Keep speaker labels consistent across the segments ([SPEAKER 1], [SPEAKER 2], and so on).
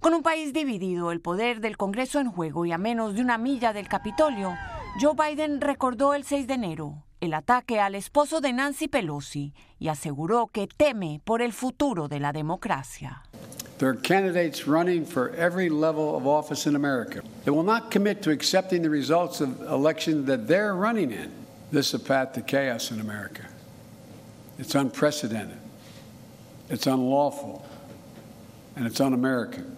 [SPEAKER 1] Con un país dividido, el poder del Congreso en juego y a menos de una milla del Capitolio, Joe Biden recordó el 6 de enero el ataque al esposo de Nancy Pelosi y aseguró que teme por el futuro de la democracia.
[SPEAKER 2] There are candidates running for every level of office in America. They will not commit to accepting the results of elections that they're running in. This is a path to chaos in America. It's unprecedented. It's unlawful. And it's un-American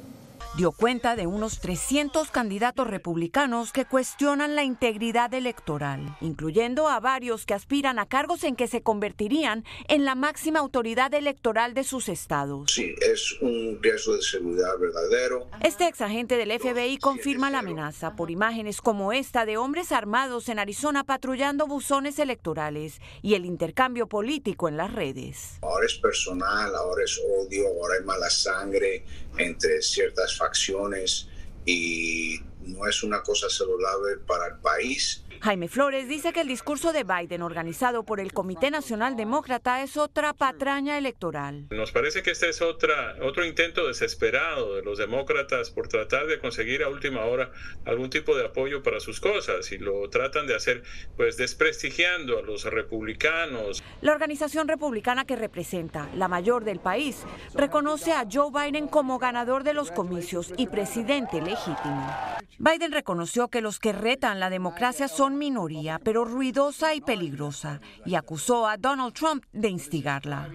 [SPEAKER 1] dio cuenta de unos 300 candidatos republicanos que cuestionan la integridad electoral, incluyendo a varios que aspiran a cargos en que se convertirían en la máxima autoridad electoral de sus estados.
[SPEAKER 3] Sí, es un riesgo de seguridad verdadero.
[SPEAKER 1] Este exagente del FBI confirma la amenaza por imágenes como esta de hombres armados en Arizona patrullando buzones electorales y el intercambio político en las redes.
[SPEAKER 3] Ahora es personal, ahora es odio, ahora hay mala sangre entre ciertas facciones y no es una cosa saludable para el país
[SPEAKER 1] Jaime Flores dice que el discurso de Biden organizado por el Comité Nacional Demócrata es otra patraña electoral.
[SPEAKER 4] Nos parece que este es otra, otro intento desesperado de los demócratas por tratar de conseguir a última hora algún tipo de apoyo para sus cosas y lo tratan de hacer pues desprestigiando a los republicanos.
[SPEAKER 1] La organización republicana que representa la mayor del país reconoce a Joe Biden como ganador de los comicios y presidente legítimo. Biden reconoció que los que retan la democracia son minoría, pero ruidosa y peligrosa, y acusó a Donald Trump de instigarla.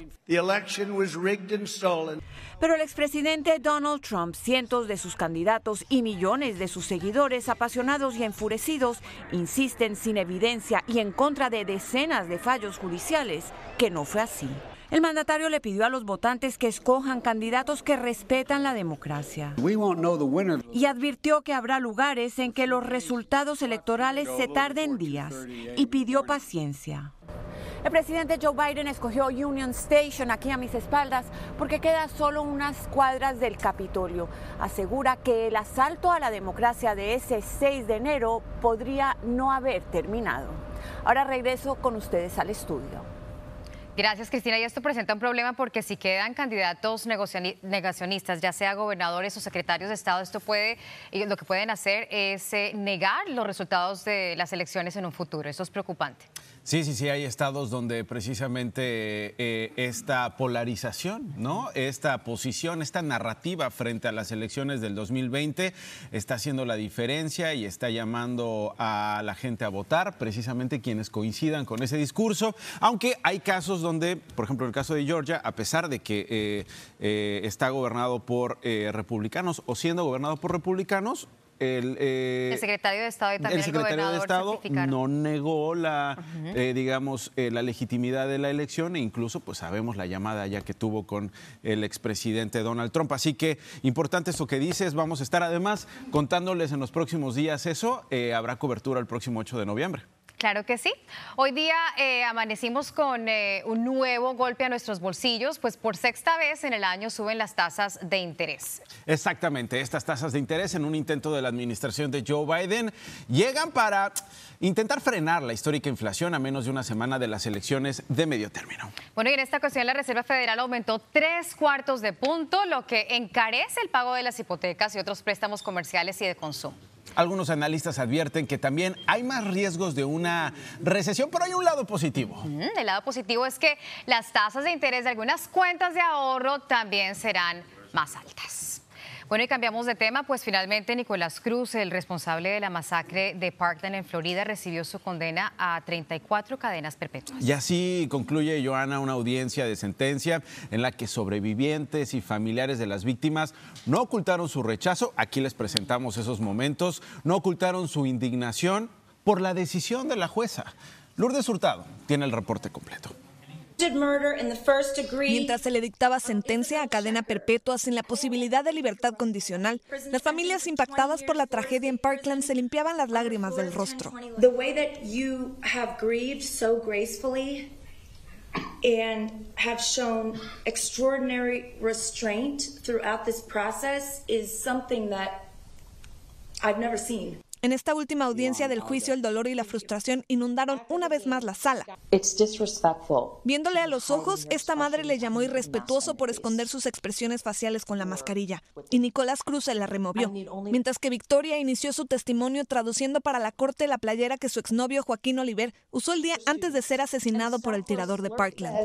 [SPEAKER 1] Pero el expresidente Donald Trump, cientos de sus candidatos y millones de sus seguidores apasionados y enfurecidos insisten sin evidencia y en contra de decenas de fallos judiciales que no fue así. El mandatario le pidió a los votantes que escojan candidatos que respetan la democracia. Y advirtió que habrá lugares en que los resultados electorales se tarden días y pidió paciencia. El presidente Joe Biden escogió Union Station aquí a mis espaldas porque queda solo unas cuadras del Capitolio. Asegura que el asalto a la democracia de ese 6 de enero podría no haber terminado. Ahora regreso con ustedes al estudio.
[SPEAKER 5] Gracias, Cristina. Y esto presenta un problema porque si quedan candidatos negacionistas, ya sea gobernadores o secretarios de Estado, esto puede, lo que pueden hacer es eh, negar los resultados de las elecciones en un futuro. Eso es preocupante.
[SPEAKER 6] Sí, sí, sí, hay estados donde precisamente eh, esta polarización, ¿no? Esta posición, esta narrativa frente a las elecciones del 2020 está haciendo la diferencia y está llamando a la gente a votar, precisamente quienes coincidan con ese discurso, aunque hay casos donde, por ejemplo, el caso de Georgia, a pesar de que eh, eh, está gobernado por republicanos o siendo gobernado por republicanos,
[SPEAKER 5] eh, el, secretario de Estado y también el, secretario de Estado
[SPEAKER 6] no negó la, eh, digamos, eh, la legitimidad de la elección e incluso, pues sabemos la llamada ya que tuvo con el expresidente Donald Trump. Así que importante eso que dices. Vamos a estar además contándoles en los próximos días eso. habrá cobertura el próximo 8 de noviembre.
[SPEAKER 5] Claro que sí. Hoy día eh, amanecimos con eh, un nuevo golpe a nuestros bolsillos, pues por sexta vez en el año suben las tasas de interés.
[SPEAKER 6] Exactamente, estas tasas de interés en un intento de la administración de Joe Biden llegan para intentar frenar la histórica inflación a menos de una semana de las elecciones de medio término.
[SPEAKER 5] Bueno, y en esta ocasión la Reserva Federal aumentó tres cuartos de punto, lo que encarece el pago de las hipotecas y otros préstamos comerciales y de consumo.
[SPEAKER 6] Algunos analistas advierten que también hay más riesgos de una recesión, pero hay un lado positivo.
[SPEAKER 5] el lado positivo es que las tasas de interés de algunas cuentas de ahorro también serán más altas. Bueno, y cambiamos de tema, pues finalmente Nicolás Cruz, el responsable de la masacre de Parkland en Florida, recibió su condena a 34 cadenas perpetuas.
[SPEAKER 6] Y así concluye, Joana, una audiencia de sentencia en la que sobrevivientes y familiares de las víctimas no ocultaron su rechazo, aquí les presentamos esos momentos, no ocultaron su indignación por la decisión de la jueza. Lourdes Hurtado tiene el reporte completo.
[SPEAKER 7] Mientras se le dictaba sentencia a cadena perpetua sin la posibilidad de libertad condicional, las familias impactadas por la tragedia en Parkland se limpiaban las lágrimas del rostro. and have shown extraordinary restraint throughout this process is something that I've never seen. En esta última audiencia del juicio, el dolor y la frustración inundaron una vez más la sala. Viéndole a los ojos, esta madre le llamó irrespetuoso por esconder sus expresiones faciales con la mascarilla, y Nicolás Cruz se la removió, mientras que Victoria inició su testimonio traduciendo para la corte la playera que su exnovio Joaquín Oliver usó el día antes de ser asesinado por el tirador de Parkland.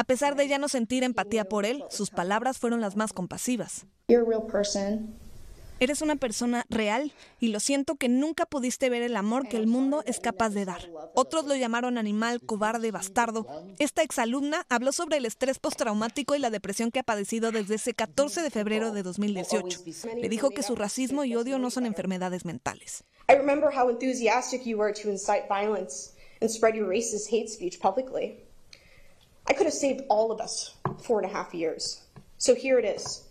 [SPEAKER 7] A pesar de ya no sentir empatía por él, sus palabras fueron las más compasivas. Eres una persona real y lo siento que nunca pudiste ver el amor que el mundo es capaz de dar. Otros lo llamaron animal, cobarde, bastardo. Esta exalumna habló sobre el estrés postraumático y la depresión que ha padecido desde ese 14 de febrero de 2018. Le dijo que su racismo y odio no son enfermedades mentales. I remember how enthusiastic you were to incite violence and spread your racist hate speech publicly. I could have saved all of us four and a half years. So here it is.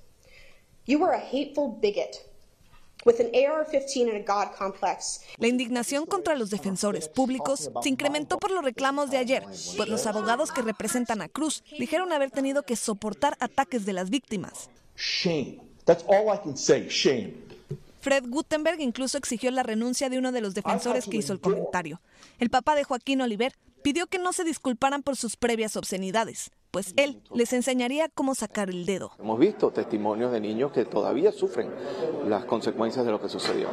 [SPEAKER 7] You were a hateful bigot with an AR-15 and a God complex. La indignación contra los defensores públicos se incrementó por los reclamos de ayer, pues los abogados que representan a Cruz dijeron haber tenido que soportar ataques de las víctimas. Shame. That's all I can say. Shame. Fred Gutenberg incluso exigió la renuncia de uno de los defensores que hizo el comentario. El papá de Joaquín Oliver pidió que no se disculparan por sus previas obscenidades, pues él les enseñaría cómo sacar el dedo.
[SPEAKER 8] Hemos visto testimonios de niños que todavía sufren las consecuencias de lo que sucedió.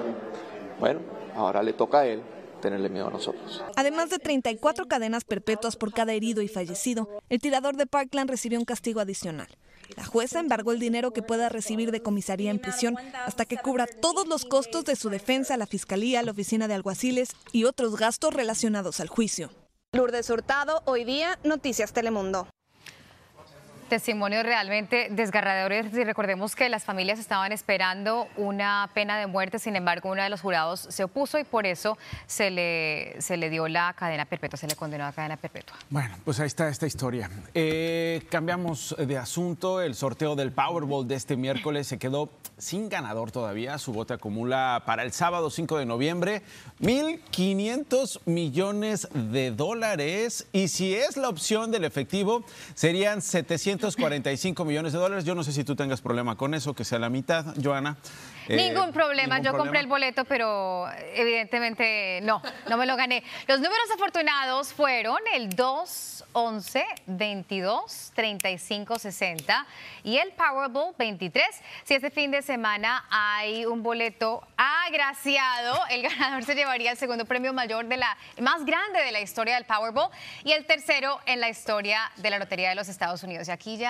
[SPEAKER 8] Bueno, ahora le toca a él tenerle miedo a nosotros.
[SPEAKER 7] Además de 34 cadenas perpetuas por cada herido y fallecido, el tirador de Parkland recibió un castigo adicional. La jueza embargó el dinero que pueda recibir de comisaría en prisión hasta que cubra todos los costos de su defensa, la fiscalía, la oficina de alguaciles y otros gastos relacionados al juicio. Lourdes Hurtado, hoy día, Noticias Telemundo.
[SPEAKER 5] Testimonios realmente desgarradores y recordemos que las familias estaban esperando una pena de muerte, sin embargo uno de los jurados se opuso y por eso se le, se le dio la cadena perpetua, se le condenó a cadena perpetua.
[SPEAKER 6] Bueno, pues ahí está esta historia. Eh, cambiamos de asunto, el sorteo del Powerball de este miércoles se quedó sin ganador todavía, su voto acumula para el sábado 5 de noviembre 1.500 millones de dólares y si es la opción del efectivo serían 700 245 millones de dólares. Yo no sé si tú tengas problema con eso, que sea la mitad, Joana.
[SPEAKER 5] Eh, ningún problema, yo compré el boleto, pero evidentemente no, no me lo gané. Los números afortunados fueron el 2, 11, 22, 35, 60 y el Powerball 23. Si este fin de semana hay un boleto agraciado, el ganador se llevaría el segundo premio mayor de la más grande de la historia del Powerball y el tercero en la historia de la Lotería de los Estados Unidos. Y aquí ya